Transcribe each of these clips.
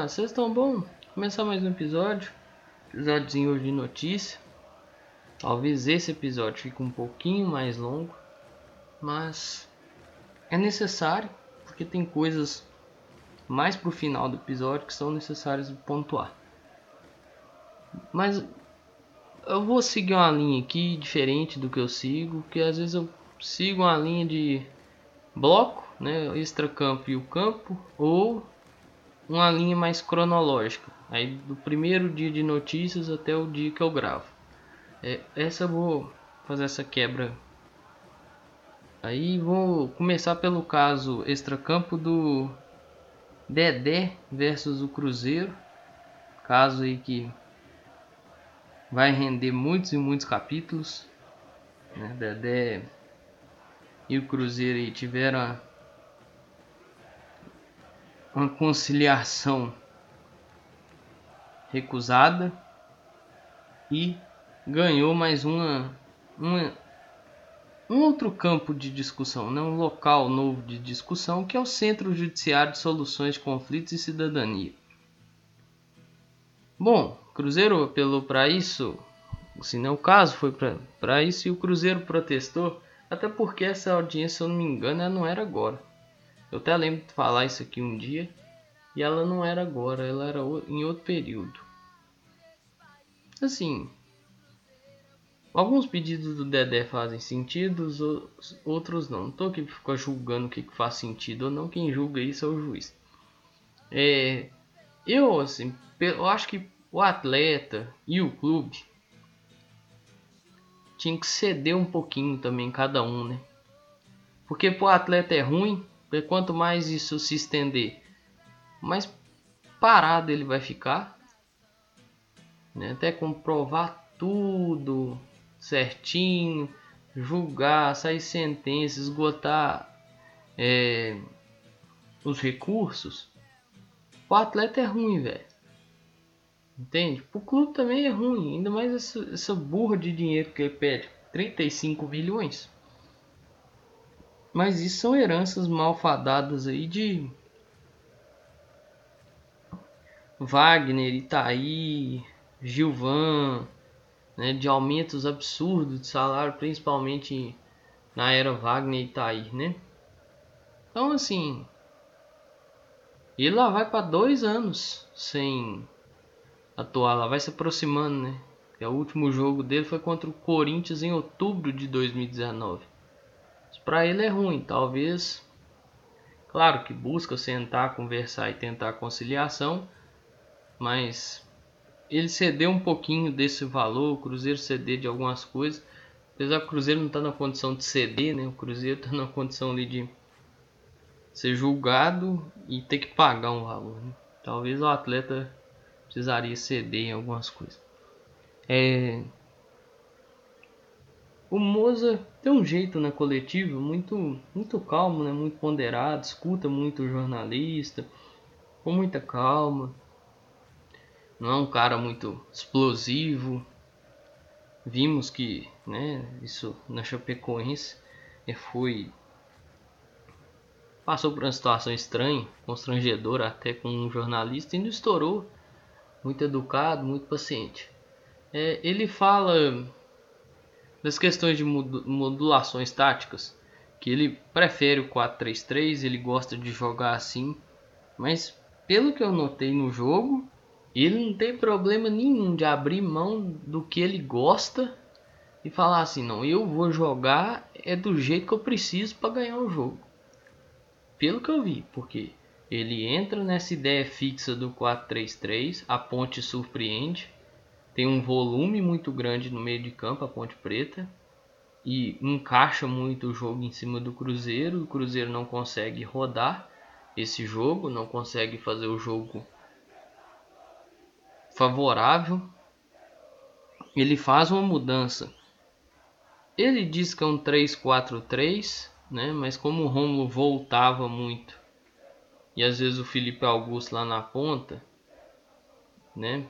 lá, vocês estão bom? Começar mais um episódio. Episódiozinho hoje de notícia. Talvez esse episódio fique um pouquinho mais longo, mas é necessário porque tem coisas mais pro final do episódio que são necessárias pontuar. Mas eu vou seguir uma linha aqui diferente do que eu sigo, que às vezes eu sigo uma linha de bloco, né, extra-campo e o campo, ou uma linha mais cronológica, aí do primeiro dia de notícias até o dia que eu gravo. É, essa vou fazer essa quebra. Aí vou começar pelo caso extra-campo do Dedé versus o Cruzeiro, caso aí que vai render muitos e muitos capítulos. Né? Dedé e o Cruzeiro tiveram uma conciliação recusada e ganhou mais uma, uma um outro campo de discussão, né? um local novo de discussão, que é o Centro Judiciário de Soluções de Conflitos e Cidadania. Bom, Cruzeiro apelou para isso, se não é o caso, foi para isso e o Cruzeiro protestou, até porque essa audiência, se eu não me engano, ela não era agora. Eu até lembro de falar isso aqui um dia. E ela não era agora, ela era em outro período. Assim, alguns pedidos do Dedé fazem sentido, outros não. Não tô aqui ficar julgando o que faz sentido ou não. Quem julga isso é o juiz. É, eu, assim, eu acho que o atleta e o clube tinha que ceder um pouquinho também cada um, né? Porque pro atleta é ruim, porque quanto mais isso se estender, mais parado ele vai ficar. Né? Até comprovar tudo certinho, julgar, sair sentença, esgotar é, os recursos. O atleta é ruim, velho. Entende? O clube também é ruim, ainda mais essa, essa burra de dinheiro que ele pede. 35 milhões. Mas isso são heranças malfadadas aí de Wagner, Itaí, Gilvan, né, de aumentos absurdos de salário, principalmente na era Wagner e Itaí, né? Então assim, ele lá vai para dois anos sem atuar, lá vai se aproximando, né? E o último jogo dele foi contra o Corinthians em outubro de 2019 para ele é ruim, talvez. Claro que busca sentar, conversar e tentar conciliação, mas ele cedeu um pouquinho desse valor, o Cruzeiro ceder de algumas coisas. Apesar que o Cruzeiro não está na condição de ceder, né? O Cruzeiro está na condição ali de ser julgado e ter que pagar um valor. Né? Talvez o atleta precisaria ceder em algumas coisas. É, o Moza tem um jeito na coletiva muito, muito calmo, né? muito ponderado, escuta muito o jornalista, com muita calma. Não é um cara muito explosivo. Vimos que né, isso na Chapecoense foi passou por uma situação estranha, constrangedora até com um jornalista e não estourou. Muito educado, muito paciente. É, ele fala das questões de modulações táticas, que ele prefere o 4-3-3, ele gosta de jogar assim, mas pelo que eu notei no jogo, ele não tem problema nenhum de abrir mão do que ele gosta e falar assim, não, eu vou jogar é do jeito que eu preciso para ganhar o jogo. Pelo que eu vi, porque ele entra nessa ideia fixa do 4-3-3, a ponte surpreende, tem um volume muito grande no meio de campo, a Ponte Preta, e encaixa muito o jogo em cima do Cruzeiro. O Cruzeiro não consegue rodar esse jogo, não consegue fazer o jogo favorável. Ele faz uma mudança. Ele diz que é um 3-4-3, né? mas como o Romulo voltava muito e às vezes o Felipe Augusto lá na ponta, né?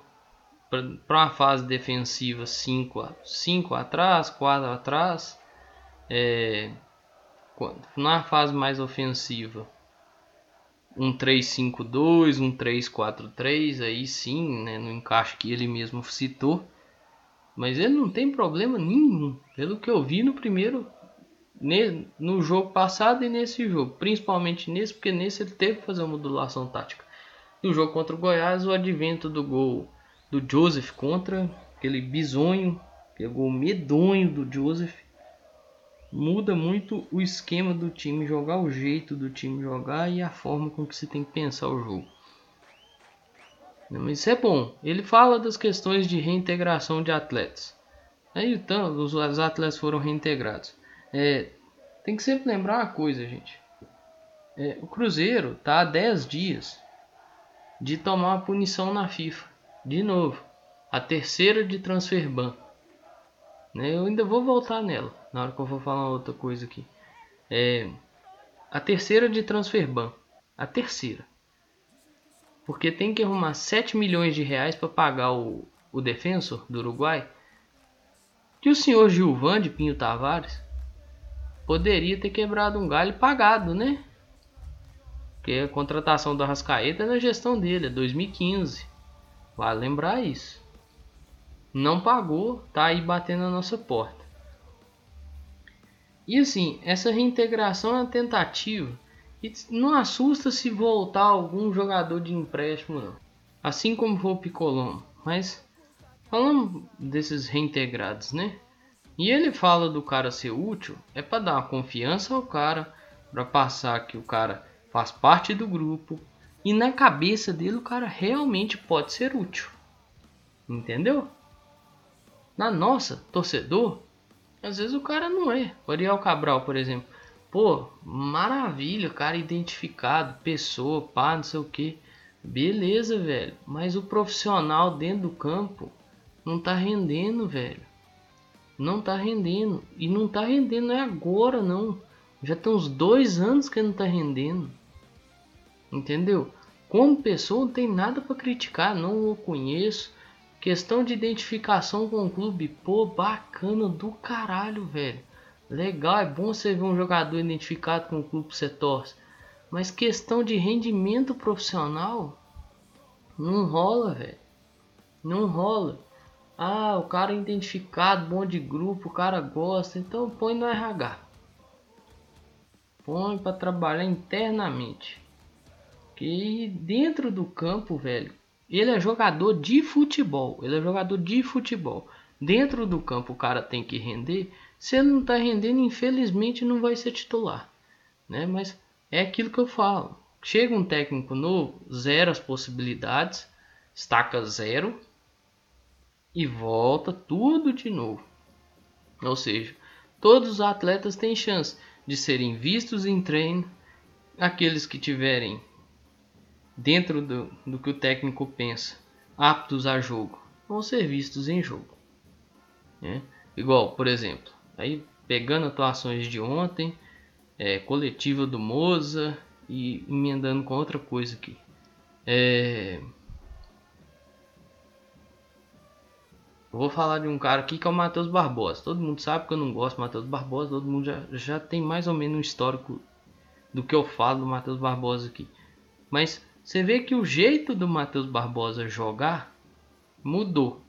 Para uma fase defensiva 5 cinco atrás, 4 atrás, é, na fase mais ofensiva um 3-5-2, um 3-4-3, aí sim, né, no encaixe que ele mesmo citou. Mas ele não tem problema nenhum, pelo que eu vi no primeiro no jogo passado e nesse jogo, principalmente nesse, porque nesse ele teve que fazer uma modulação tática. No jogo contra o Goiás, o advento do gol do Joseph contra aquele bisonho, pegou medonho do Joseph, muda muito o esquema do time jogar, o jeito do time jogar e a forma com que se tem que pensar o jogo. Mas isso é bom. Ele fala das questões de reintegração de atletas. Aí então, os atletas foram reintegrados. É, tem que sempre lembrar uma coisa, gente. É, o Cruzeiro tá há 10 dias de tomar uma punição na FIFA. De novo. A terceira de transfer ban. Né, eu ainda vou voltar nela. Na hora que eu vou falar outra coisa aqui. É, a terceira de transfer ban. A terceira. Porque tem que arrumar 7 milhões de reais para pagar o, o defensor do Uruguai. Que o senhor Gilvan de Pinho Tavares poderia ter quebrado um galho pagado, né? Porque a contratação do Arrascaeta é na gestão dele, é 2015. Vale lembrar isso. Não pagou, tá aí batendo na nossa porta. E assim, essa reintegração é uma tentativa. E não assusta se voltar algum jogador de empréstimo, não. Assim como foi o Picolombo. Mas falando desses reintegrados, né? E ele fala do cara ser útil, é para dar confiança ao cara, para passar que o cara faz parte do grupo e na cabeça dele o cara realmente pode ser útil. Entendeu? Na nossa, torcedor, às vezes o cara não é. O Ariel Cabral, por exemplo. Pô, maravilha, cara identificado, pessoa, pá, não sei o que. Beleza, velho. Mas o profissional dentro do campo não tá rendendo, velho não tá rendendo. E não tá rendendo é agora, não. Já tem uns dois anos que não tá rendendo. Entendeu? Como pessoa não tem nada para criticar, não o conheço. Questão de identificação com o clube, pô, bacana do caralho, velho. Legal, é bom você ver um jogador identificado com o clube que você torce. Mas questão de rendimento profissional, não rola, velho. Não rola. Ah, o cara é identificado, bom de grupo, o cara gosta, então põe no RH. Põe para trabalhar internamente. Que dentro do campo, velho, ele é jogador de futebol. Ele é jogador de futebol. Dentro do campo o cara tem que render. Se ele não tá rendendo, infelizmente não vai ser titular, né? Mas é aquilo que eu falo. Chega um técnico novo, zero as possibilidades, estaca zero, e volta tudo de novo. Ou seja, todos os atletas têm chance de serem vistos em treino, aqueles que tiverem dentro do, do que o técnico pensa, aptos a jogo, vão ser vistos em jogo. Né? Igual, por exemplo, aí pegando atuações de ontem, é, coletiva do Moza e emendando com outra coisa aqui. É, vou falar de um cara aqui que é o Matheus Barbosa. Todo mundo sabe que eu não gosto do Matheus Barbosa, todo mundo já, já tem mais ou menos um histórico do que eu falo do Matheus Barbosa aqui. Mas você vê que o jeito do Matheus Barbosa jogar mudou.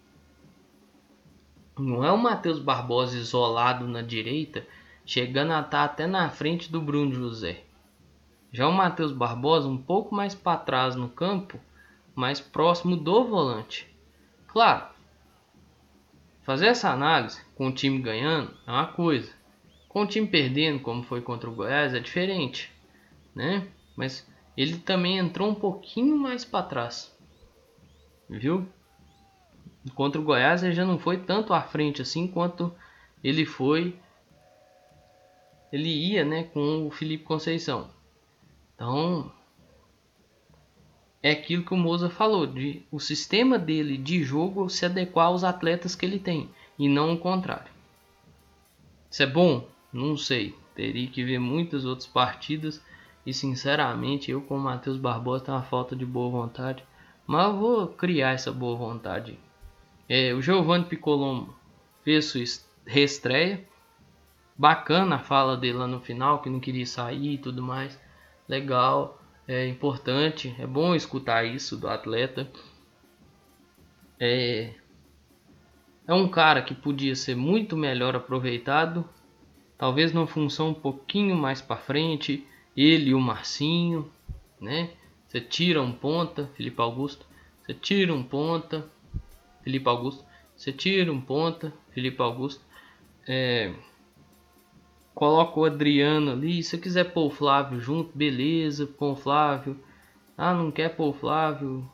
Não é o Matheus Barbosa isolado na direita, chegando a estar até na frente do Bruno José. Já o Matheus Barbosa um pouco mais para trás no campo, mais próximo do volante. Claro, Fazer essa análise com o time ganhando é uma coisa. Com o time perdendo, como foi contra o Goiás, é diferente, né? Mas ele também entrou um pouquinho mais para trás, viu? Contra o Goiás ele já não foi tanto à frente assim quanto ele foi. Ele ia, né, com o Felipe Conceição. Então, é aquilo que o Moza falou, de o sistema dele de jogo se adequar aos atletas que ele tem e não o contrário. Isso é bom? Não sei. Teria que ver muitas outras partidas e sinceramente eu com o Matheus Barbosa tenho uma falta de boa vontade, mas eu vou criar essa boa vontade. É, o Giovanni Piccolombo fez sua reestreia. Bacana a fala dele lá no final, que não queria sair e tudo mais. Legal. é importante, é bom escutar isso do atleta. É, é um cara que podia ser muito melhor aproveitado, talvez numa função um pouquinho mais para frente, ele e o Marcinho, né? Você tira um ponta, Felipe Augusto, você tira um ponta, Felipe Augusto, você tira um ponta, Felipe Augusto, é, coloca o Adriano ali. Se quiser pôr o Flávio junto, beleza, põe o Flávio. Ah, não quer pôr o Flávio,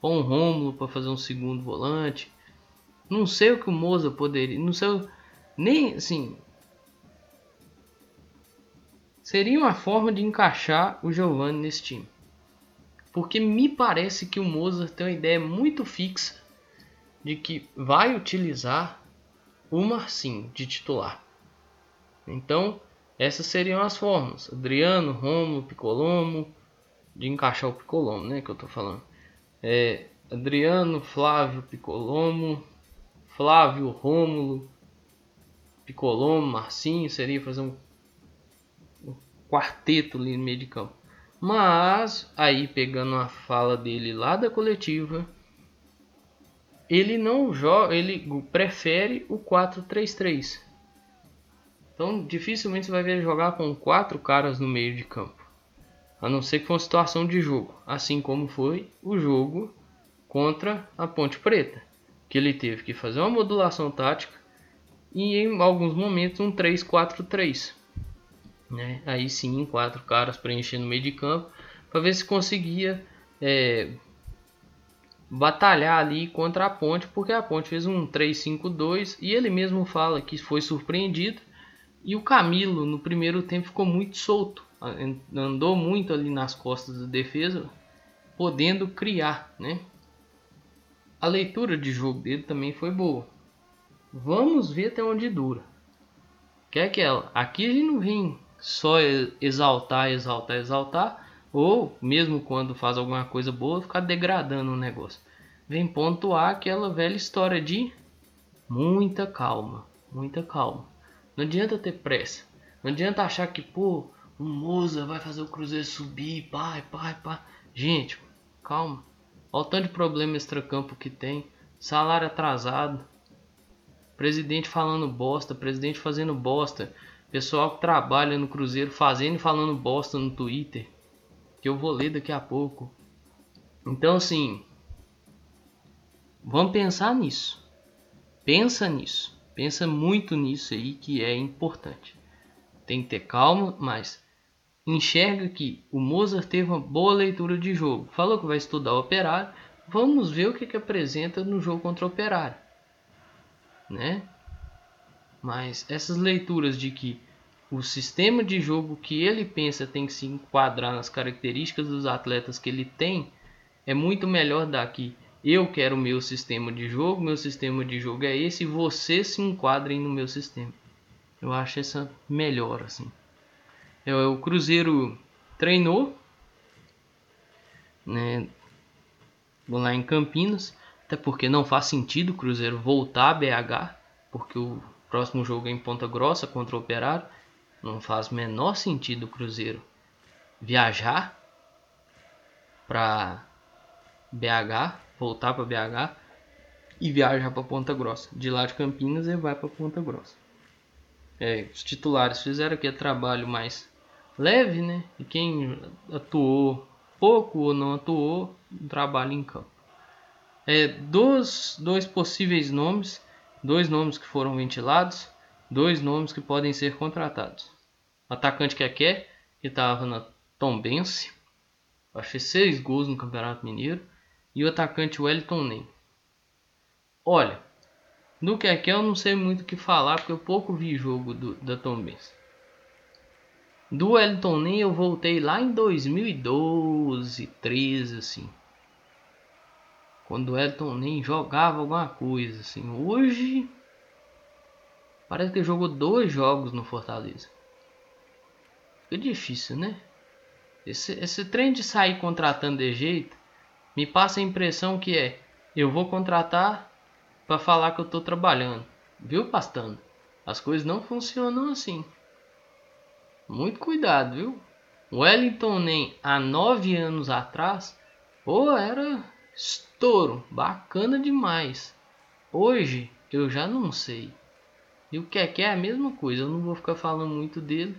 põe o Rômulo para fazer um segundo volante. Não sei o que o Moza poderia, não sei, nem assim. Seria uma forma de encaixar o Giovanni nesse time. Porque me parece que o Mozart tem uma ideia muito fixa de que vai utilizar o Marcinho de titular. Então, essas seriam as formas. Adriano, Romulo, Picolomo, de encaixar o Picolomo, né, que eu tô falando. É, Adriano, Flávio, Picolomo, Flávio, Rômulo, Picolomo, Marcinho, seria fazer um, quarteto ali no meio de campo. Mas aí pegando a fala dele lá da coletiva, ele não joga, ele prefere o 4-3-3. Então, dificilmente você vai ver ele jogar com quatro caras no meio de campo. A não ser que for uma situação de jogo. Assim como foi o jogo contra a Ponte Preta. Que ele teve que fazer uma modulação tática e em alguns momentos um 3-4-3. Né? Aí sim, quatro caras preenchendo o meio de campo para ver se conseguia é, batalhar ali contra a Ponte, porque a Ponte fez um 3-5-2 e ele mesmo fala que foi surpreendido e o Camilo, no primeiro tempo, ficou muito solto. Andou muito ali nas costas da defesa, podendo criar, né? A leitura de jogo dele também foi boa. Vamos ver até onde dura. Que é aquela. Aqui ele não vem só exaltar, exaltar, exaltar. Ou mesmo quando faz alguma coisa boa, ficar degradando o negócio. Vem pontuar aquela velha história de muita calma, muita calma. Não adianta ter pressa. Não adianta achar que, pô, o Moza vai fazer o Cruzeiro subir, pai, pai, pai. Gente, calma. Olha o tanto de problema extracampo que tem. Salário atrasado. Presidente falando bosta, presidente fazendo bosta. Pessoal que trabalha no Cruzeiro fazendo e falando bosta no Twitter. Que eu vou ler daqui a pouco. Então, assim. Vamos pensar nisso. Pensa nisso. Pensa muito nisso aí que é importante. Tem que ter calma, mas enxerga que o Mozart teve uma boa leitura de jogo. Falou que vai estudar o Operário. Vamos ver o que, que apresenta no jogo contra o Operário. Né? Mas essas leituras de que o sistema de jogo que ele pensa tem que se enquadrar nas características dos atletas que ele tem é muito melhor daqui eu quero o meu sistema de jogo, meu sistema de jogo é esse, vocês se enquadrem no meu sistema. Eu acho essa melhor assim. É, o Cruzeiro treinou, né, lá em Campinas, até porque não faz sentido o Cruzeiro voltar a BH, porque o próximo jogo é em Ponta Grossa contra o Operário. Não faz menor sentido o Cruzeiro viajar para BH voltar para BH e viajar para Ponta Grossa. De lá de Campinas ele vai para Ponta Grossa. É, os titulares fizeram aqui trabalho mais leve, né? E quem atuou pouco ou não atuou, trabalho em campo. É, dos dois possíveis nomes, dois nomes que foram ventilados, dois nomes que podem ser contratados. O atacante que que estava na Tombense, achei seis gols no Campeonato Mineiro e o atacante Wellington Ney. Olha, do aqui eu não sei muito o que falar porque eu pouco vi jogo do, da Tombense. Do Wellington Ney eu voltei lá em 2012, 13 assim. Quando o Wellington Ney jogava alguma coisa assim. Hoje parece que jogou dois jogos no Fortaleza. Fica difícil, né? Esse, esse trem de sair contratando de jeito me passa a impressão que é: eu vou contratar para falar que eu estou trabalhando. Viu, pastando? As coisas não funcionam assim. Muito cuidado, viu? Wellington nem há nove anos atrás, pô, era estouro, bacana demais. Hoje eu já não sei. E o que é a mesma coisa. Eu não vou ficar falando muito dele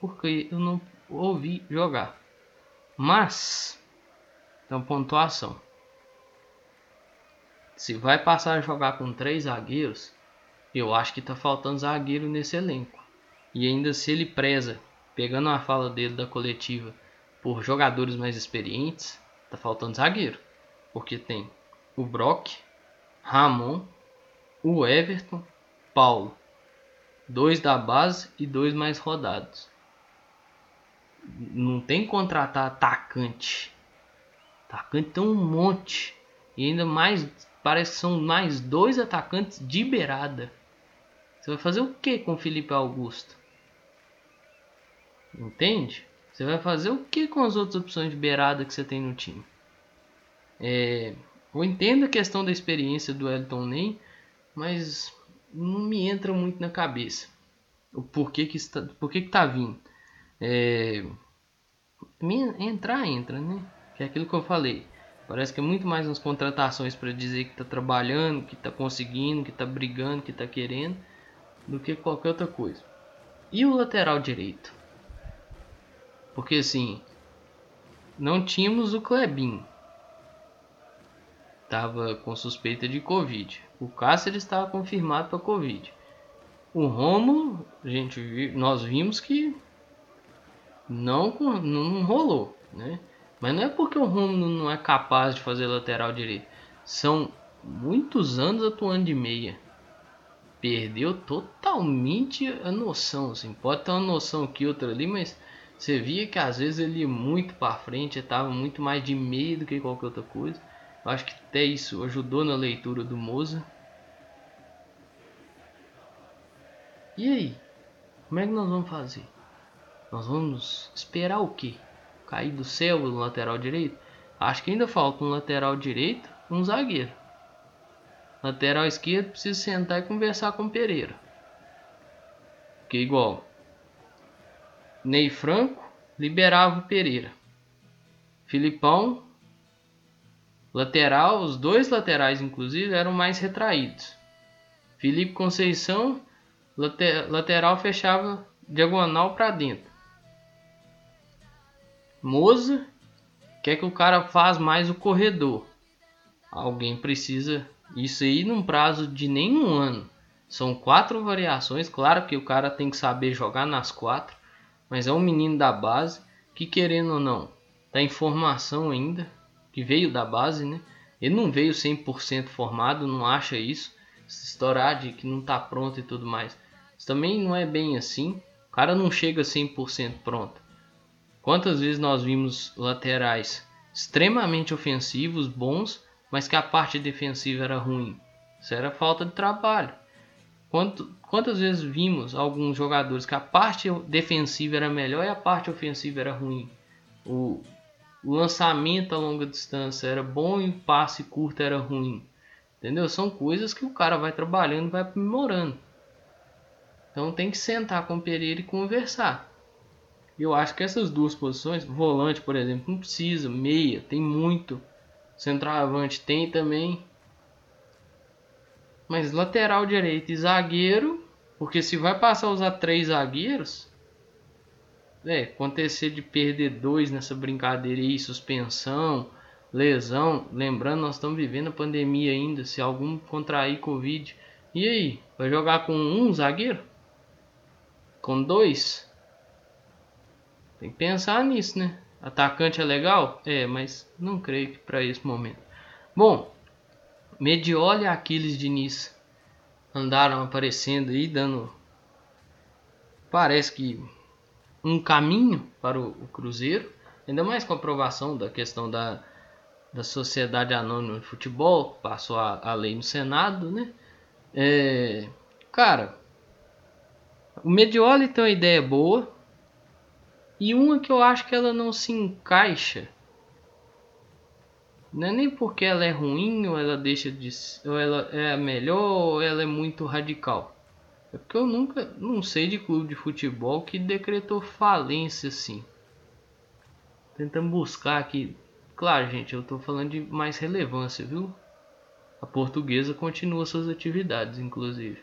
porque eu não ouvi jogar. Mas, então pontuação. Se vai passar a jogar com três zagueiros, eu acho que tá faltando zagueiro nesse elenco. E ainda se ele preza, pegando a fala dele da coletiva, por jogadores mais experientes, tá faltando zagueiro. Porque tem o Brock, Ramon, o Everton, Paulo. Dois da base e dois mais rodados. Não tem contratar atacante. Atacante tem um monte. E ainda mais, parece que são mais dois atacantes de beirada. Você vai fazer o que com Felipe Augusto? Entende? Você vai fazer o que com as outras opções de beirada que você tem no time? É, eu entendo a questão da experiência do Elton Ney, mas não me entra muito na cabeça o porquê que está, porquê que tá vindo. É, entrar entra, né? Que é aquilo que eu falei. Parece que é muito mais umas contratações para dizer que está trabalhando, que está conseguindo, que está brigando, que está querendo, do que qualquer outra coisa. E o lateral direito? Porque assim, não tínhamos o Klebin. Tava com suspeita de Covid. O Cáceres estava confirmado para Covid. O Romulo, gente, nós vimos que não, não rolou, né? Mas não é porque o Romulo não é capaz de fazer lateral direito. São muitos anos atuando de meia. Perdeu totalmente a noção, assim. Pode ter uma noção aqui, outra ali, mas você via que às vezes ele ia muito para frente, estava muito mais de meia do que qualquer outra coisa. Acho que até isso ajudou na leitura do Moza. E aí? Como é que nós vamos fazer? Nós vamos esperar o quê? Cair do céu no lateral direito? Acho que ainda falta um lateral direito um zagueiro. Lateral esquerdo precisa sentar e conversar com o Pereira. Que igual Ney Franco liberava o Pereira. Filipão lateral, os dois laterais inclusive eram mais retraídos. Felipe Conceição lateral fechava diagonal para dentro. Moza quer que o cara faz mais o corredor. Alguém precisa isso aí num prazo de nenhum ano. São quatro variações. Claro que o cara tem que saber jogar nas quatro, mas é um menino da base que querendo ou não, tá em formação ainda, que veio da base, né? Ele não veio 100% formado, não acha isso. Estourar de que não tá pronto e tudo mais. Isso também não é bem assim. O cara não chega 100% pronto. Quantas vezes nós vimos laterais extremamente ofensivos, bons, mas que a parte defensiva era ruim? Isso era falta de trabalho. Quanto, quantas vezes vimos alguns jogadores que a parte defensiva era melhor e a parte ofensiva era ruim? O, o lançamento a longa distância era bom e o passe curto era ruim. Entendeu? São coisas que o cara vai trabalhando, vai aprimorando. Então tem que sentar com o Pereira e conversar. Eu acho que essas duas posições, volante, por exemplo, não precisa, meia, tem muito. Centroavante tem também. Mas lateral direito e zagueiro, porque se vai passar a usar três zagueiros, é, acontecer de perder dois nessa brincadeira aí, suspensão, lesão, lembrando, nós estamos vivendo a pandemia ainda, se algum contrair Covid, e aí, vai jogar com um zagueiro? Com dois? Tem que pensar nisso, né? Atacante é legal? É, mas não creio que para esse momento. Bom, Medioli e Aquiles Diniz andaram aparecendo aí, dando. Parece que um caminho para o, o Cruzeiro, ainda mais com a aprovação da questão da, da Sociedade Anônima de Futebol, passou a, a lei no Senado, né? É, cara, o Medioli tem uma ideia boa, e uma que eu acho que ela não se encaixa. Não é nem porque ela é ruim ou ela deixa de ou ela é melhor ou ela é muito radical. É porque eu nunca não sei de clube de futebol que decretou falência assim. Tentando buscar aqui. Claro, gente, eu tô falando de mais relevância, viu? A portuguesa continua suas atividades, inclusive.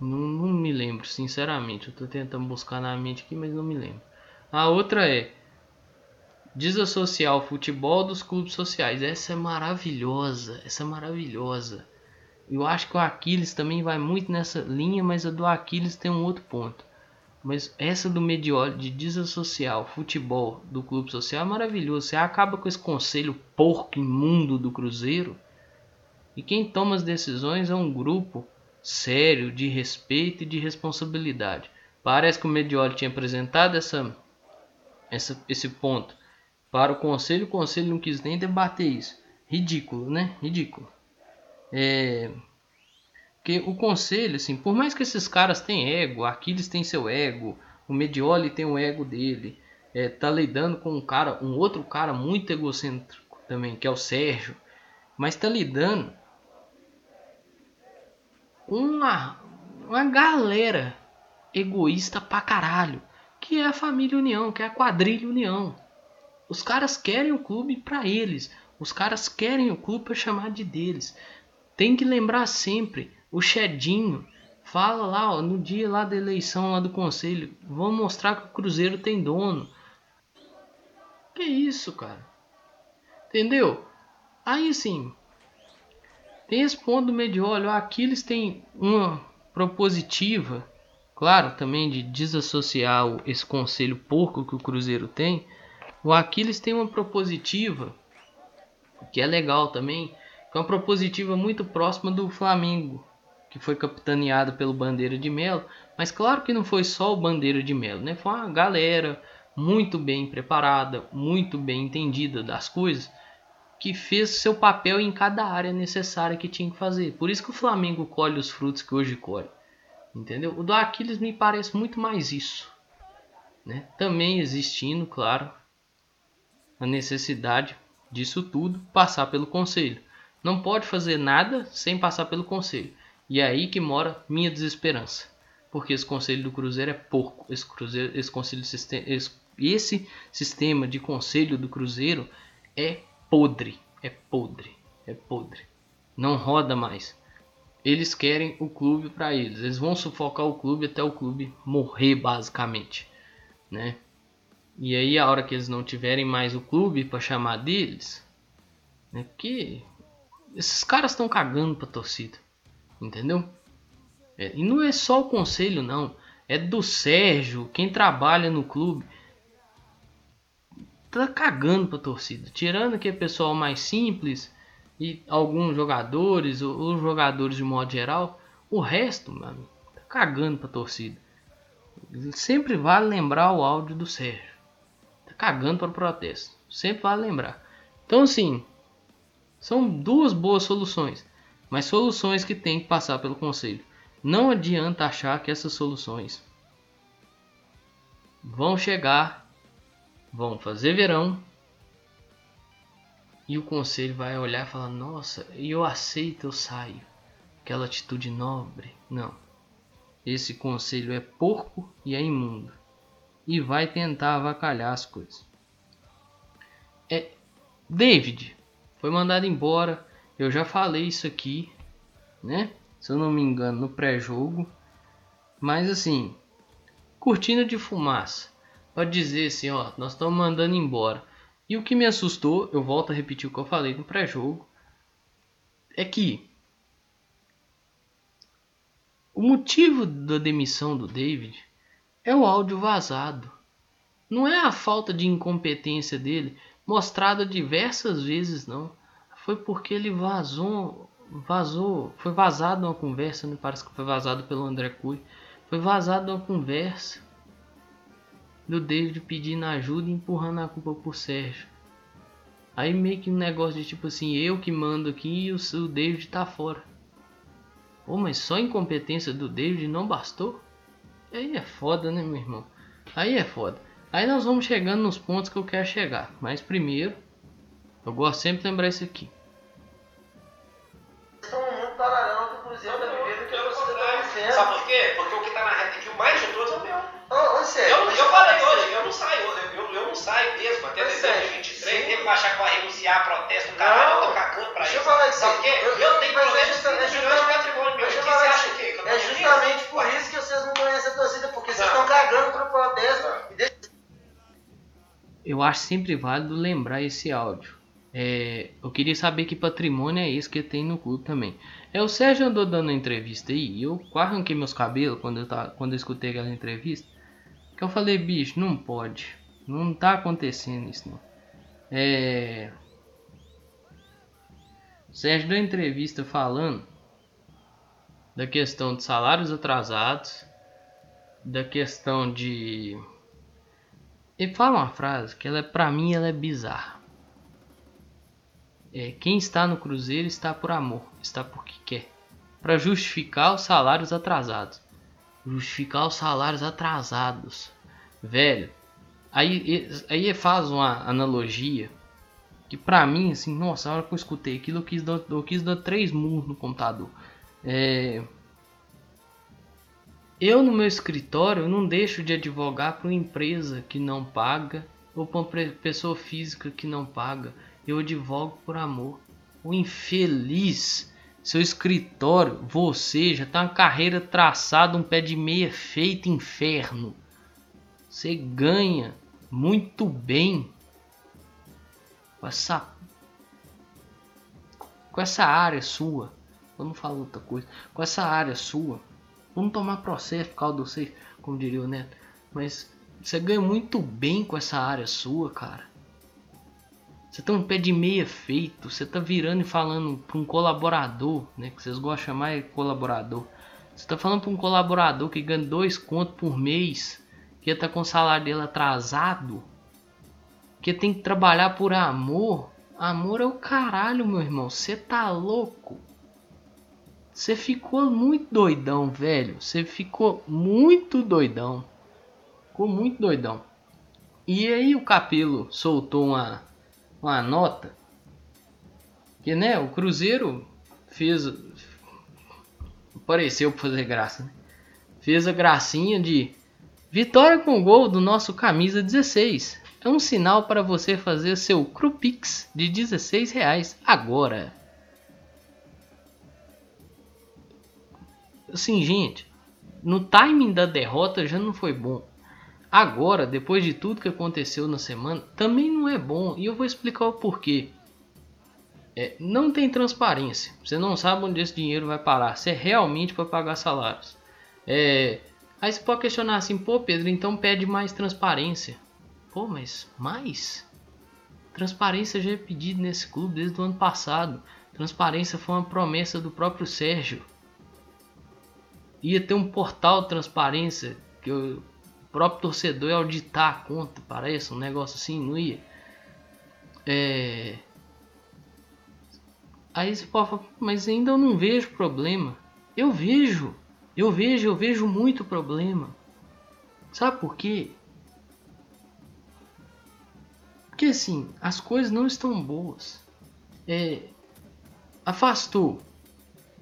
Não, não me lembro, sinceramente. Eu tô tentando buscar na mente aqui, mas não me lembro. A outra é desassociar o futebol dos clubes sociais. Essa é maravilhosa, essa é maravilhosa. Eu acho que o Aquiles também vai muito nessa linha, mas a do Aquiles tem um outro ponto. Mas essa do Medioli de desassociar o futebol do clube social é maravilhoso. Você acaba com esse conselho porco imundo do Cruzeiro. E quem toma as decisões é um grupo sério, de respeito e de responsabilidade. Parece que o Medioli tinha apresentado essa, essa, esse ponto para o conselho, o conselho não quis nem debater isso. Ridículo, né? Ridículo. É, que o conselho, assim, por mais que esses caras tenham ego, Aquiles tem seu ego, o Medioli tem o ego dele, é, tá lidando com um cara, um outro cara muito egocêntrico também, que é o Sérgio, mas tá lidando uma, uma galera egoísta pra caralho, que é a família União, que é a quadrilha União. Os caras querem o clube para eles, os caras querem o clube para chamar de deles. Tem que lembrar sempre, o Chedinho fala lá, ó, no dia lá da eleição lá do conselho, vão mostrar que o Cruzeiro tem dono. Que isso, cara? Entendeu? Aí assim, tem esse ponto do Mediolho. O Aquiles tem uma propositiva, claro, também de desassociar esse conselho porco que o Cruzeiro tem. O Aquiles tem uma propositiva que é legal também, é uma propositiva muito próxima do Flamengo, que foi capitaneado pelo Bandeira de Melo. Mas claro que não foi só o Bandeira de Melo, né? Foi uma galera muito bem preparada, muito bem entendida das coisas que fez seu papel em cada área necessária que tinha que fazer. Por isso que o Flamengo colhe os frutos que hoje colhe. Entendeu? O do Aquiles me parece muito mais isso. Né? Também existindo, claro, a necessidade disso tudo passar pelo conselho. Não pode fazer nada sem passar pelo conselho. E é aí que mora minha desesperança. Porque esse conselho do Cruzeiro é porco. Esse, cruzeiro, esse, conselho, esse, esse sistema de conselho do Cruzeiro é podre, é podre, é podre. Não roda mais. Eles querem o clube para eles. Eles vão sufocar o clube até o clube morrer, basicamente, né? E aí a hora que eles não tiverem mais o clube para chamar deles, né? Porque esses caras estão cagando para torcida, entendeu? É, e não é só o conselho não, é do Sérgio, quem trabalha no clube tá cagando pra torcida. Tirando aquele pessoal mais simples e alguns jogadores, os jogadores de modo geral, o resto, mano, tá cagando pra torcida. Sempre vale lembrar o áudio do Sérgio. Tá cagando para o protesto. Sempre vale lembrar. Então, assim, são duas boas soluções, mas soluções que tem que passar pelo conselho. Não adianta achar que essas soluções vão chegar vão fazer verão e o conselho vai olhar e falar: Nossa, eu aceito, eu saio. Aquela atitude nobre. Não. Esse conselho é porco e é imundo. E vai tentar avacalhar as coisas. É, David foi mandado embora. Eu já falei isso aqui, né? Se eu não me engano, no pré-jogo. Mas assim, cortina de fumaça para dizer assim, ó, nós estamos mandando embora. E o que me assustou, eu volto a repetir o que eu falei no pré-jogo, é que o motivo da demissão do David é o áudio vazado. Não é a falta de incompetência dele, mostrada diversas vezes não. Foi porque ele vazou, vazou, foi vazado uma conversa, me parece que foi vazado pelo André Cui. Foi vazado uma conversa do David pedindo ajuda e empurrando a culpa pro Sérgio. Aí meio que um negócio de tipo assim, eu que mando aqui e o, o David tá fora. Pô, mas só incompetência do David não bastou? Aí é foda, né, meu irmão? Aí é foda. Aí nós vamos chegando nos pontos que eu quero chegar. Mas primeiro, eu gosto sempre de lembrar isso aqui. Sabe por quê? Porque o que tá na reta aqui, o mais de todos é o meu. Oh, sério, eu, eu falei hoje, eu não saio, eu, eu, eu não saio Sérgio, 23, ele vai achar que vai renunciar a protesto do caralho, eu tô cagando pra Deixa isso. eu falar isso. Sabe por quê? Eu- Eu tenho mas é projeto de justa- é 30 milhões de justamente- patrimônio meu. O Deixa que eu você falar acha isso. que eu tô É justamente por isso que vocês não conhecem a torcida, porque vocês estão cagando pro protesto. Não. E deixa Eu acho sempre válido lembrar esse áudio. É, eu queria saber que patrimônio é esse que tem no clube também. É o Sérgio andou dando entrevista aí, e eu arranquei meus cabelos quando eu, tava, quando eu escutei aquela entrevista. Que eu falei, bicho, não pode. Não tá acontecendo isso não. É. O Sérgio deu entrevista falando da questão de salários atrasados, da questão de ele fala uma frase que ela, pra mim ela é bizarra. É, quem está no Cruzeiro está por amor, está porque quer. Para justificar os salários atrasados. Justificar os salários atrasados. Velho, aí, aí faz uma analogia que pra mim, assim, nossa, a hora que eu escutei aquilo, eu quis dar, eu quis dar três murros no computador. É, eu no meu escritório eu não deixo de advogar para uma empresa que não paga ou para uma pessoa física que não paga. Eu advogo por amor. O infeliz, seu escritório, você já tá uma carreira traçada, um pé de meia feito inferno. Você ganha muito bem com essa com essa área sua. Vamos falar outra coisa. Com essa área sua Vamos tomar processo por causa de vocês, como diria o Neto. Mas você ganha muito bem com essa área sua, cara. Você tá um pé de meia feito. Você tá virando e falando para um colaborador, né? Que vocês gostam de chamar de colaborador. Você tá falando para um colaborador que ganha dois contos por mês. Que tá com o salário dele atrasado. Que tem que trabalhar por amor. Amor é o caralho, meu irmão. Você tá louco. Você ficou muito doidão, velho. Você ficou muito doidão. Ficou muito doidão. E aí o Capelo soltou uma, uma nota. Que né, o Cruzeiro fez. Pareceu pra fazer graça, né? Fez a gracinha de vitória com gol do nosso camisa 16. É um sinal para você fazer seu Crupix de 16 reais agora. Assim, gente, no timing da derrota já não foi bom. Agora, depois de tudo que aconteceu na semana, também não é bom. E eu vou explicar o porquê. É, não tem transparência. Você não sabe onde esse dinheiro vai parar. Se é realmente para pagar salários. É, aí você pode questionar assim, pô Pedro, então pede mais transparência. Pô, mas mais? Transparência já é pedido nesse clube desde o ano passado. Transparência foi uma promessa do próprio Sérgio ia ter um portal de transparência que o próprio torcedor ia auditar a conta, parece um negócio assim, não ia. É... Aí você pode falar, mas ainda eu não vejo problema. Eu vejo, eu vejo, eu vejo muito problema. Sabe por quê? Porque assim, as coisas não estão boas. É... Afastou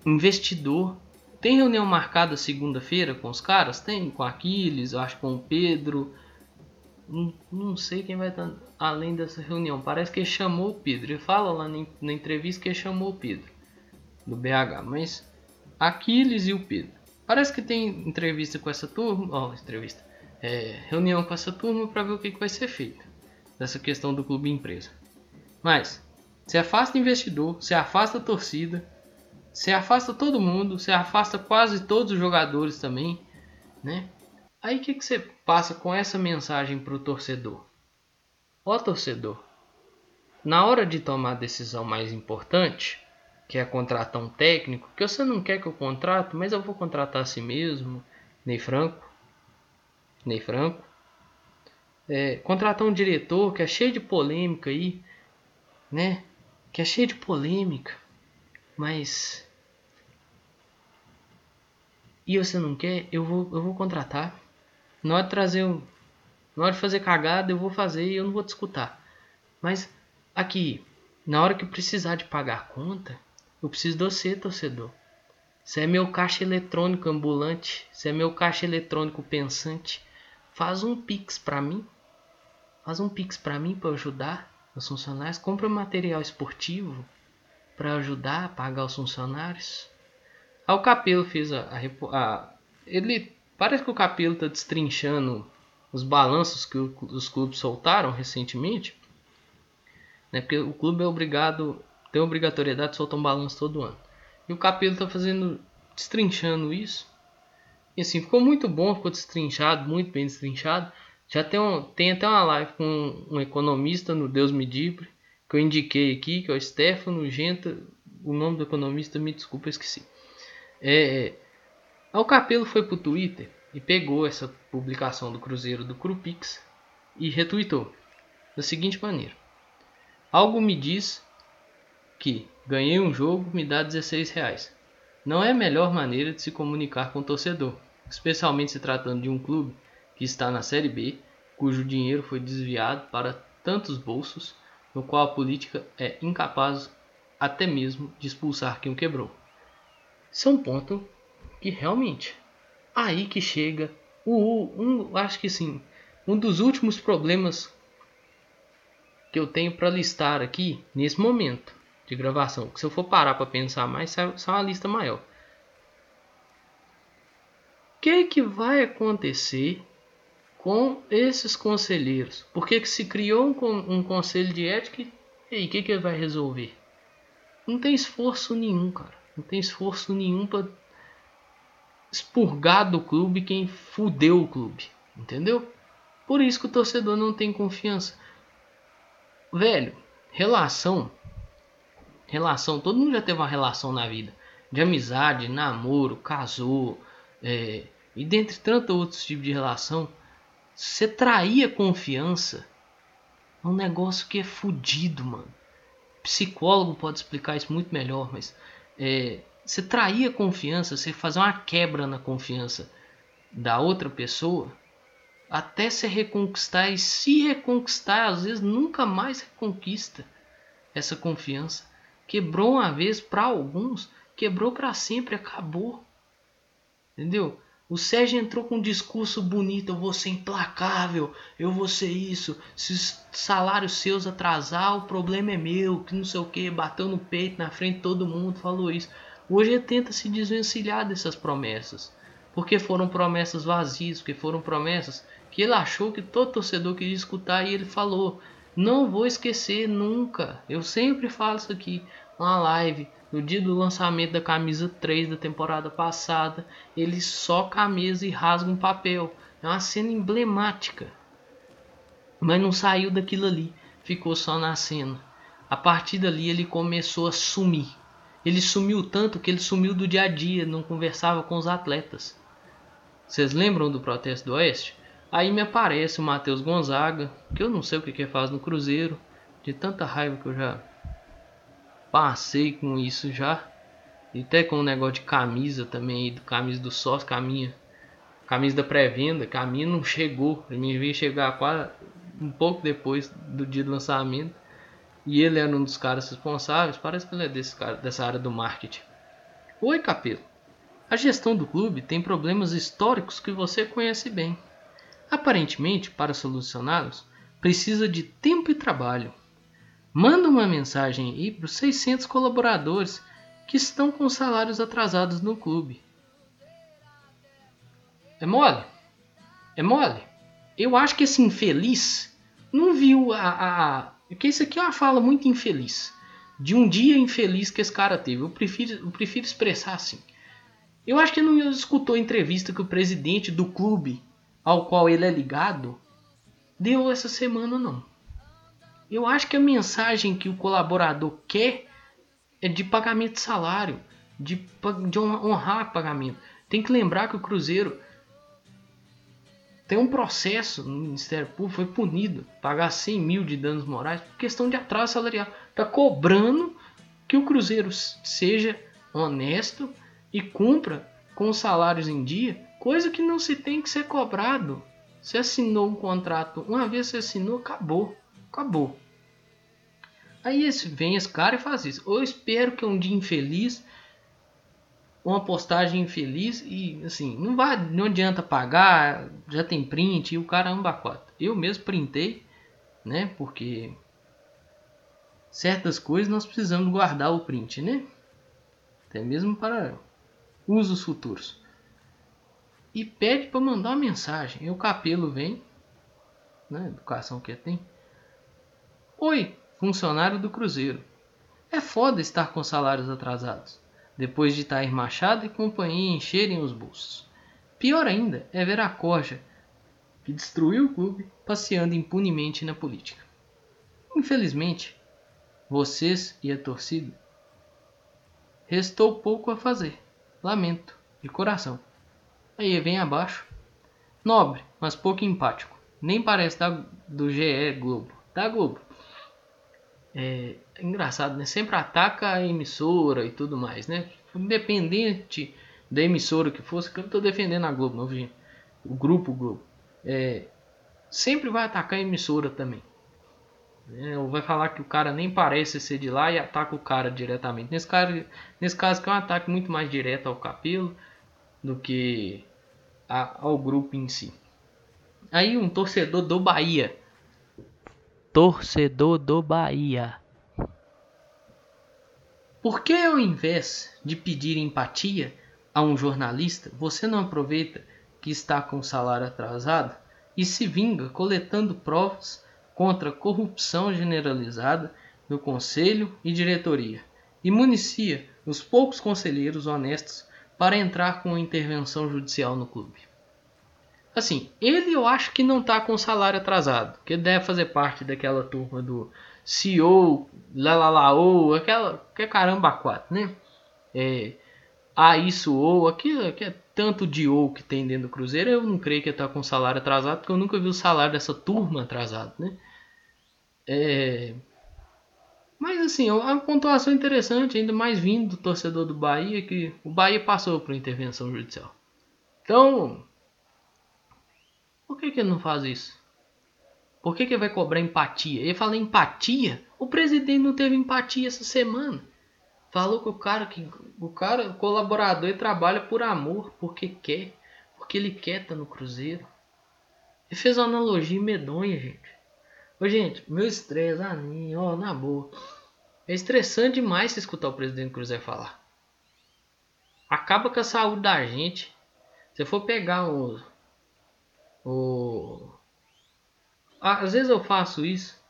investidor tem reunião marcada segunda-feira com os caras? Tem, com Aquiles, acho com o Pedro. Não, não sei quem vai estar além dessa reunião. Parece que chamou o Pedro. Ele fala lá na, entrevista que chamou o Pedro do BH. Mas Aquiles e o Pedro. Parece que tem entrevista com essa turma. Ó, entrevista. É, reunião com essa turma para ver o que, que vai ser feito. Dessa questão do clube empresa. Mas, se afasta investidor, se afasta torcida você afasta todo mundo, você afasta quase todos os jogadores também, né? Aí o que, que você passa com essa mensagem para o torcedor? Ó torcedor, na hora de tomar a decisão mais importante, que é contratar um técnico, que você não quer que eu contrate, mas eu vou contratar assim mesmo, Ney Franco, Ney Franco, é, contratar um diretor que é cheio de polêmica aí, né? Que é cheio de polêmica, mas e você não quer, eu vou, eu vou contratar. Na hora de trazer na hora de fazer cagada, eu vou fazer e eu não vou discutir. Mas aqui, na hora que precisar de pagar a conta, eu preciso de você, torcedor. Você é meu caixa eletrônico ambulante, você é meu caixa eletrônico pensante. Faz um pix pra mim. faz um pix para mim para ajudar os funcionários, compra material esportivo para ajudar a pagar os funcionários. Aí o Capelo fez a, a, a, ele parece que o Capelo tá destrinchando os balanços que o, os clubes soltaram recentemente, né? Porque o clube é obrigado, tem obrigatoriedade de soltar um balanço todo ano. E o Capelo tá fazendo destrinchando isso. E assim, ficou muito bom, ficou destrinchado, muito bem destrinchado. Já tem, um, tem até uma live com um economista no Deus Medibre, que eu indiquei aqui, que é o Stefano Genta. O nome do economista, me desculpa, esqueci. É, o Capelo foi pro Twitter e pegou essa publicação do Cruzeiro do Crupix e retweetou da seguinte maneira: Algo me diz que ganhei um jogo, me dá 16 reais. Não é a melhor maneira de se comunicar com o torcedor, especialmente se tratando de um clube que está na Série B, cujo dinheiro foi desviado para tantos bolsos, no qual a política é incapaz até mesmo de expulsar quem o quebrou. Isso é um ponto que realmente aí que chega o um, acho que sim, um dos últimos problemas que eu tenho para listar aqui nesse momento de gravação. Se eu for parar para pensar mais, sai, sai uma lista maior. O que, que vai acontecer com esses conselheiros. Por que, se criou um, um conselho de ética e o que, que ele vai resolver? Não tem esforço nenhum, cara. Não tem esforço nenhum para expurgar do clube quem fudeu o clube. Entendeu? Por isso que o torcedor não tem confiança. Velho, relação. Relação, todo mundo já teve uma relação na vida. De amizade, namoro, casou. É, e dentre tantos outros tipos de relação você trair a confiança é um negócio que é fudido, mano. Psicólogo pode explicar isso muito melhor, mas é, você a confiança, você fazer uma quebra na confiança da outra pessoa, até se reconquistar e se reconquistar, às vezes nunca mais reconquista essa confiança. Quebrou uma vez para alguns, quebrou para sempre, acabou. Entendeu? O Sérgio entrou com um discurso bonito, eu vou ser implacável, eu vou ser isso. Se os salários seus atrasar, o problema é meu, que não sei o que, bateu no peito na frente de todo mundo, falou isso. Hoje ele tenta se desvencilhar dessas promessas, porque foram promessas vazias, porque foram promessas que ele achou que todo torcedor queria escutar e ele falou: "Não vou esquecer nunca. Eu sempre falo isso aqui, uma live no dia do lançamento da camisa 3 da temporada passada, ele soca a mesa e rasga um papel. É uma cena emblemática. Mas não saiu daquilo ali, ficou só na cena. A partir dali ele começou a sumir. Ele sumiu tanto que ele sumiu do dia a dia, não conversava com os atletas. Vocês lembram do protesto do Oeste? Aí me aparece o Matheus Gonzaga, que eu não sei o que, que faz no Cruzeiro, de tanta raiva que eu já passei com isso já. E até com o negócio de camisa também, do camisa do sócio, caminha. Camisa da pré-venda, que a minha não chegou. A minha veio chegar quase um pouco depois do dia do lançamento. E ele era um dos caras responsáveis. Parece que ele é desse cara, dessa área do marketing. Oi, Capelo. A gestão do clube tem problemas históricos que você conhece bem. Aparentemente, para solucioná-los, precisa de tempo e trabalho. Manda uma mensagem aí para os 600 colaboradores que estão com salários atrasados no clube. É mole? É mole? Eu acho que esse infeliz não viu a. a, porque isso aqui é uma fala muito infeliz. De um dia infeliz que esse cara teve. Eu prefiro, eu prefiro expressar assim. Eu acho que não escutou a entrevista que o presidente do clube ao qual ele é ligado deu essa semana, não. Eu acho que a mensagem que o colaborador quer é de pagamento de salário, de, de honrar pagamento. Tem que lembrar que o Cruzeiro tem um processo no Ministério Público, foi punido, pagar 100 mil de danos morais por questão de atraso salarial. Está cobrando que o Cruzeiro seja honesto e cumpra com os salários em dia, coisa que não se tem que ser cobrado. Você assinou um contrato, uma vez você assinou, acabou. Acabou. Aí vem esse cara e faz isso. Eu espero que um dia infeliz, uma postagem infeliz e assim, não vai, não adianta pagar, já tem print e o cara amba quatro. Eu mesmo printei né? Porque certas coisas nós precisamos guardar o print, né? Até mesmo para usos futuros. E pede para mandar uma mensagem. E o capelo vem, né? Educação que tem. Oi, funcionário do Cruzeiro. É foda estar com salários atrasados, depois de Tair Machado e companhia encherem os bolsos. Pior ainda é ver a corja que destruiu o clube passeando impunemente na política. Infelizmente, vocês e a torcida, restou pouco a fazer. Lamento, de coração. Aí vem abaixo. Nobre, mas pouco empático. Nem parece da, do GE Globo. Da Globo. É, é engraçado, né? Sempre ataca a emissora e tudo mais, né? Independente da emissora que fosse, que eu não tô defendendo a Globo, não, gente. O grupo Globo. É, sempre vai atacar a emissora também. É, ou vai falar que o cara nem parece ser de lá e ataca o cara diretamente. Nesse caso, nesse caso que é um ataque muito mais direto ao capelo do que a, ao grupo em si. Aí um torcedor do Bahia. Torcedor do Bahia. Por que ao invés de pedir empatia a um jornalista, você não aproveita que está com salário atrasado e se vinga coletando provas contra a corrupção generalizada no conselho e diretoria e municia os poucos conselheiros honestos para entrar com intervenção judicial no clube. Assim, ele eu acho que não está com salário atrasado, que deve fazer parte daquela turma do CEO, lalalaô, aquela que é caramba quatro, né? É, a isso ou aquilo que é tanto de ou que tem dentro do Cruzeiro, eu não creio que está com salário atrasado, porque eu nunca vi o salário dessa turma atrasado, né? É... Mas assim, é uma pontuação interessante, ainda mais vindo do torcedor do Bahia, que o Bahia passou por intervenção judicial. Então, por que, que ele não faz isso? Por que, que ele vai cobrar empatia? Ele fala empatia? O presidente não teve empatia essa semana. Falou que o cara que o cara, o colaborador, ele trabalha por amor, porque quer, porque ele quer estar tá no Cruzeiro. Ele fez uma analogia medonha, gente. Ô, gente, meu estresse, ah, ó, na boa. É estressante demais se escutar o presidente do Cruzeiro falar. Acaba com a saúde da gente. Se for pegar o. o às vezes eu faço isso.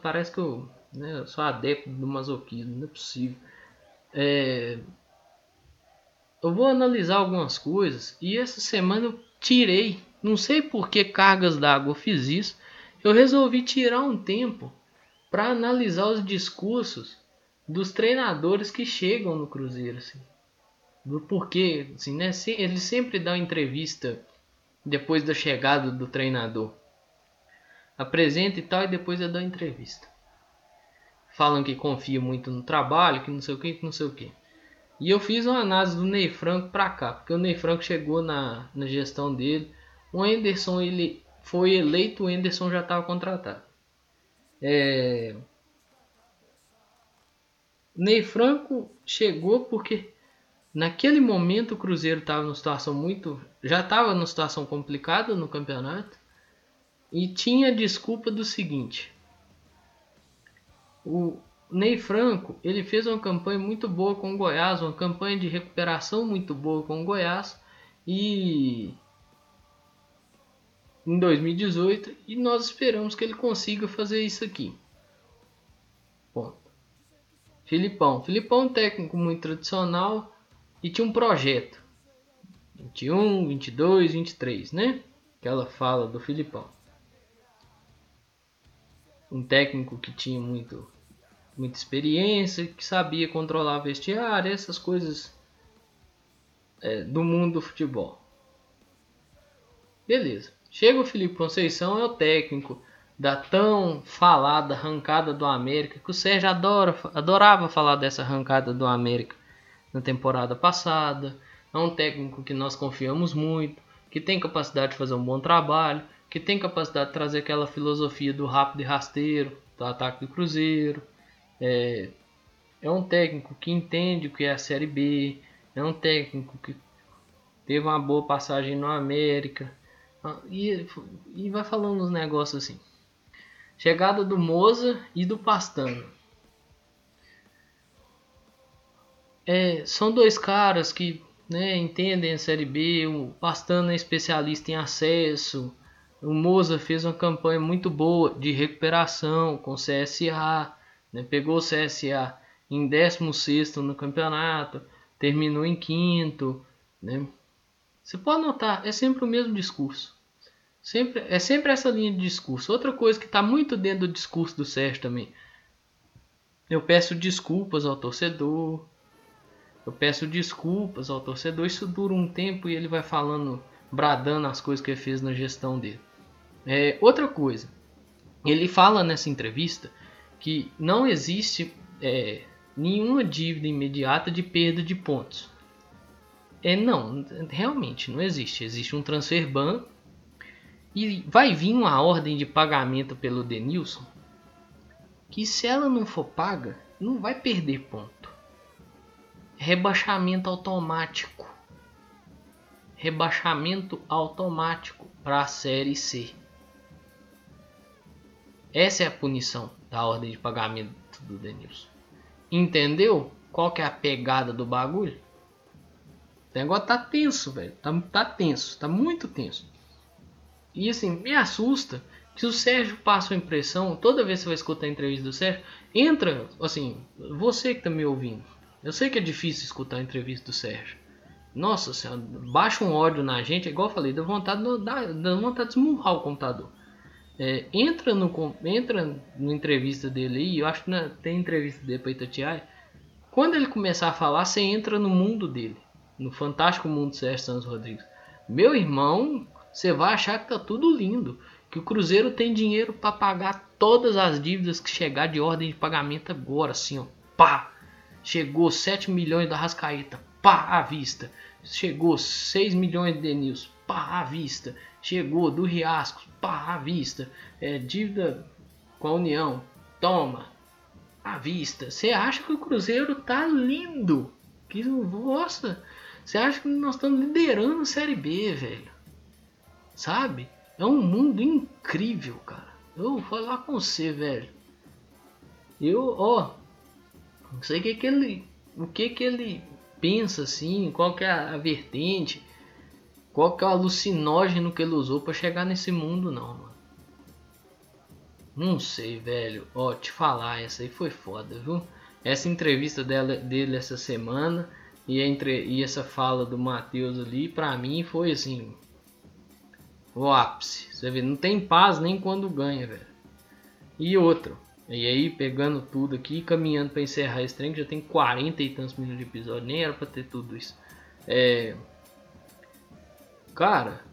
Parece que eu, né, eu sou adepto do masoquismo. Não é possível. É, eu vou analisar algumas coisas. E essa semana eu tirei. Não sei por que cargas d'água eu fiz isso eu resolvi tirar um tempo para analisar os discursos dos treinadores que chegam no Cruzeiro, assim. Do porquê, assim, né? Eles sempre dão entrevista depois da chegada do treinador. Apresenta e tal e depois eu dou entrevista. Falam que confia muito no trabalho, que não sei o que, que não sei o que. E eu fiz uma análise do Ney Franco para cá, porque o Ney Franco chegou na, na gestão dele. O Anderson ele foi eleito, o Anderson já estava contratado. É... Ney Franco chegou porque naquele momento o Cruzeiro estava numa situação muito. já estava numa situação complicada no campeonato e tinha desculpa do seguinte: o Ney Franco ele fez uma campanha muito boa com o Goiás, uma campanha de recuperação muito boa com o Goiás e em 2018 e nós esperamos que ele consiga fazer isso aqui. Ponto. Filipão. Filipão é um técnico muito tradicional e tinha um projeto. 21, 22, 23, né? Aquela fala do Filipão. Um técnico que tinha muito, muita experiência, que sabia controlar vestiário, essas coisas é, do mundo do futebol. Beleza. Chega o Felipe Conceição, é o técnico da tão falada arrancada do América, que o Sérgio adora, adorava falar dessa arrancada do América na temporada passada. É um técnico que nós confiamos muito, que tem capacidade de fazer um bom trabalho, que tem capacidade de trazer aquela filosofia do rápido e rasteiro, do ataque do Cruzeiro. É, é um técnico que entende o que é a Série B, é um técnico que teve uma boa passagem no América, e, e vai falando uns negócios assim. Chegada do Moza e do Pastano. É, são dois caras que né, entendem a Série B. O Pastano é especialista em acesso. O Moza fez uma campanha muito boa de recuperação com o CSA. Né, pegou o CSA em 16 no campeonato, terminou em quinto. Né. Você pode notar, é sempre o mesmo discurso. Sempre, é sempre essa linha de discurso. Outra coisa que está muito dentro do discurso do Sérgio também. Eu peço desculpas ao torcedor. Eu peço desculpas ao torcedor. Isso dura um tempo e ele vai falando, bradando as coisas que ele fez na gestão dele. É, outra coisa. Ele fala nessa entrevista que não existe é, nenhuma dívida imediata de perda de pontos. É, não, realmente não existe. Existe um transfer ban e vai vir uma ordem de pagamento pelo Denilson que se ela não for paga, não vai perder ponto. Rebaixamento automático. Rebaixamento automático para a série C. Essa é a punição da ordem de pagamento do Denilson. Entendeu? Qual que é a pegada do bagulho? O negócio tá tenso, velho. Tá, tá tenso, tá muito tenso. E assim, me assusta que o Sérgio passa a impressão, toda vez que você vai escutar a entrevista do Sérgio, entra, assim, você que tá me ouvindo. Eu sei que é difícil escutar a entrevista do Sérgio. Nossa senhora, baixa um ódio na gente, é igual eu falei, dá vontade, dá, dá vontade de esmurrar o computador. É, entra no entra na entrevista dele aí, eu acho que na, tem entrevista dele para Itatiaia. Quando ele começar a falar, você entra no mundo dele, no fantástico mundo do Sérgio Santos Rodrigues. Meu irmão, você vai achar que tá tudo lindo, que o Cruzeiro tem dinheiro para pagar todas as dívidas que chegar de ordem de pagamento agora, assim, ó, pá. Chegou 7 milhões da Rascaeta, pá, à vista. Chegou 6 milhões de Denilson, pá, à vista. Chegou do Riascos, pá, à vista. É, dívida com a União, toma, à vista. Você acha que o Cruzeiro tá lindo? Que nossa, você acha que nós estamos liderando a Série B, velho? Sabe? É um mundo incrível, cara. Eu vou falar com você, velho. Eu, ó, não sei o que que ele, o que que ele pensa assim, qual que é a vertente, qual que é o alucinógeno que ele usou para chegar nesse mundo, não, mano. Não sei, velho. Ó, te falar, essa aí foi foda, viu? Essa entrevista dela, dele essa semana e, entre, e essa fala do Matheus ali, pra mim foi assim, o ápice. Você vê, não tem paz nem quando ganha, velho. E outro. E aí, pegando tudo aqui, caminhando para encerrar esse trem, que já tem 40 e tantos minutos de episódio, nem era para ter tudo isso. É. Cara.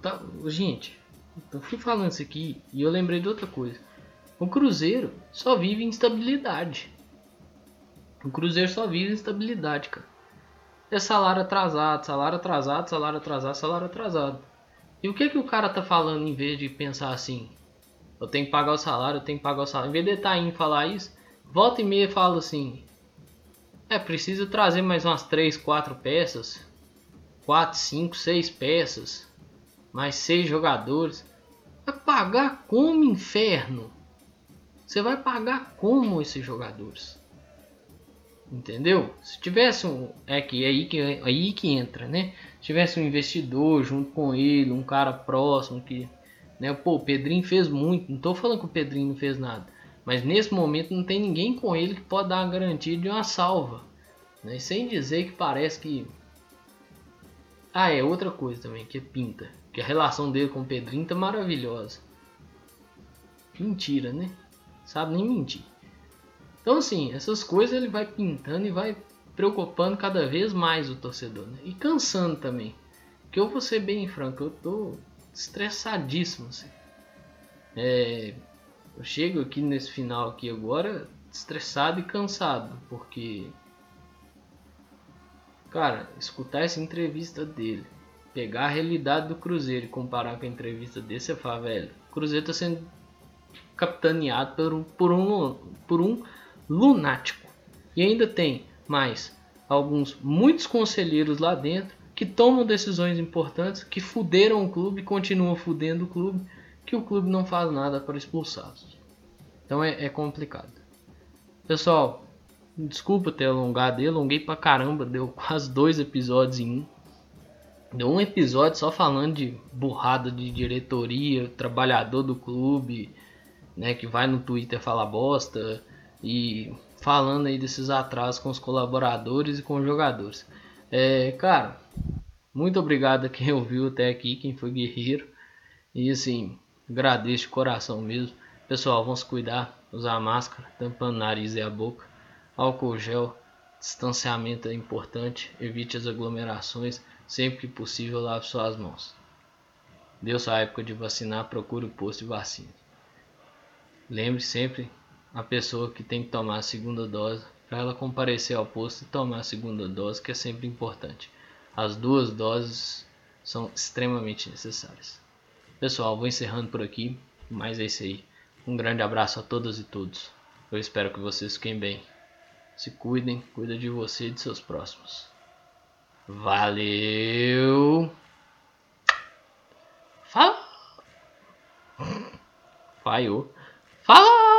Tá, gente, eu fui falando isso aqui e eu lembrei de outra coisa. O Cruzeiro só vive instabilidade. O Cruzeiro só vive instabilidade, cara é salário atrasado, salário atrasado, salário atrasado, salário atrasado. E o que que o cara tá falando em vez de pensar assim? Eu tenho que pagar o salário, eu tenho que pagar o salário. Em vez de estar tá indo falar isso, volta e meia fala assim: É preciso trazer mais umas 3, 4 peças, 4, 5, 6 peças, mais 6 jogadores. Vai pagar como inferno? Você vai pagar como esses jogadores? Entendeu? Se tivesse um. É que é aí que, é aí que entra, né? Se tivesse um investidor junto com ele, um cara próximo que. Né? Pô, o Pedrinho fez muito. Não tô falando que o Pedrinho não fez nada. Mas nesse momento não tem ninguém com ele que pode dar uma garantia de uma salva. Né? Sem dizer que parece que. Ah, é outra coisa também, que é pinta. Que a relação dele com o Pedrinho tá maravilhosa. Mentira, né? Sabe nem mentir. Então, assim, essas coisas ele vai pintando e vai preocupando cada vez mais o torcedor. Né? E cansando também. Que eu vou ser bem franco, eu tô estressadíssimo. Assim. É, eu chego aqui nesse final aqui agora estressado e cansado. Porque, cara, escutar essa entrevista dele, pegar a realidade do Cruzeiro e comparar com a entrevista dele, você fala, velho, o Cruzeiro tá sendo capitaneado por um, por um, por um lunático. E ainda tem mais alguns muitos conselheiros lá dentro que tomam decisões importantes, que fuderam o clube, continuam fudendo o clube que o clube não faz nada para expulsá-los. Então é, é complicado. Pessoal, desculpa ter alongado, eu alonguei pra caramba, deu quase dois episódios em um. Deu um episódio só falando de burrada de diretoria, trabalhador do clube, né, que vai no Twitter falar bosta e falando aí desses atrasos com os colaboradores e com os jogadores. É, cara, muito obrigado a quem ouviu até aqui, quem foi guerreiro. E assim, agradeço de coração mesmo. Pessoal, vamos cuidar, usar máscara, tampando o nariz e a boca, álcool gel, distanciamento é importante, evite as aglomerações, sempre que possível lave suas mãos. Deu sua época de vacinar, procure o posto de vacina. Lembre sempre a pessoa que tem que tomar a segunda dose para ela comparecer ao posto e tomar a segunda dose, que é sempre importante. As duas doses são extremamente necessárias. Pessoal, vou encerrando por aqui, mas é isso aí. Um grande abraço a todas e todos. Eu espero que vocês fiquem bem. Se cuidem, cuida de você e de seus próximos. Valeu! Fala! Falhou. Fala!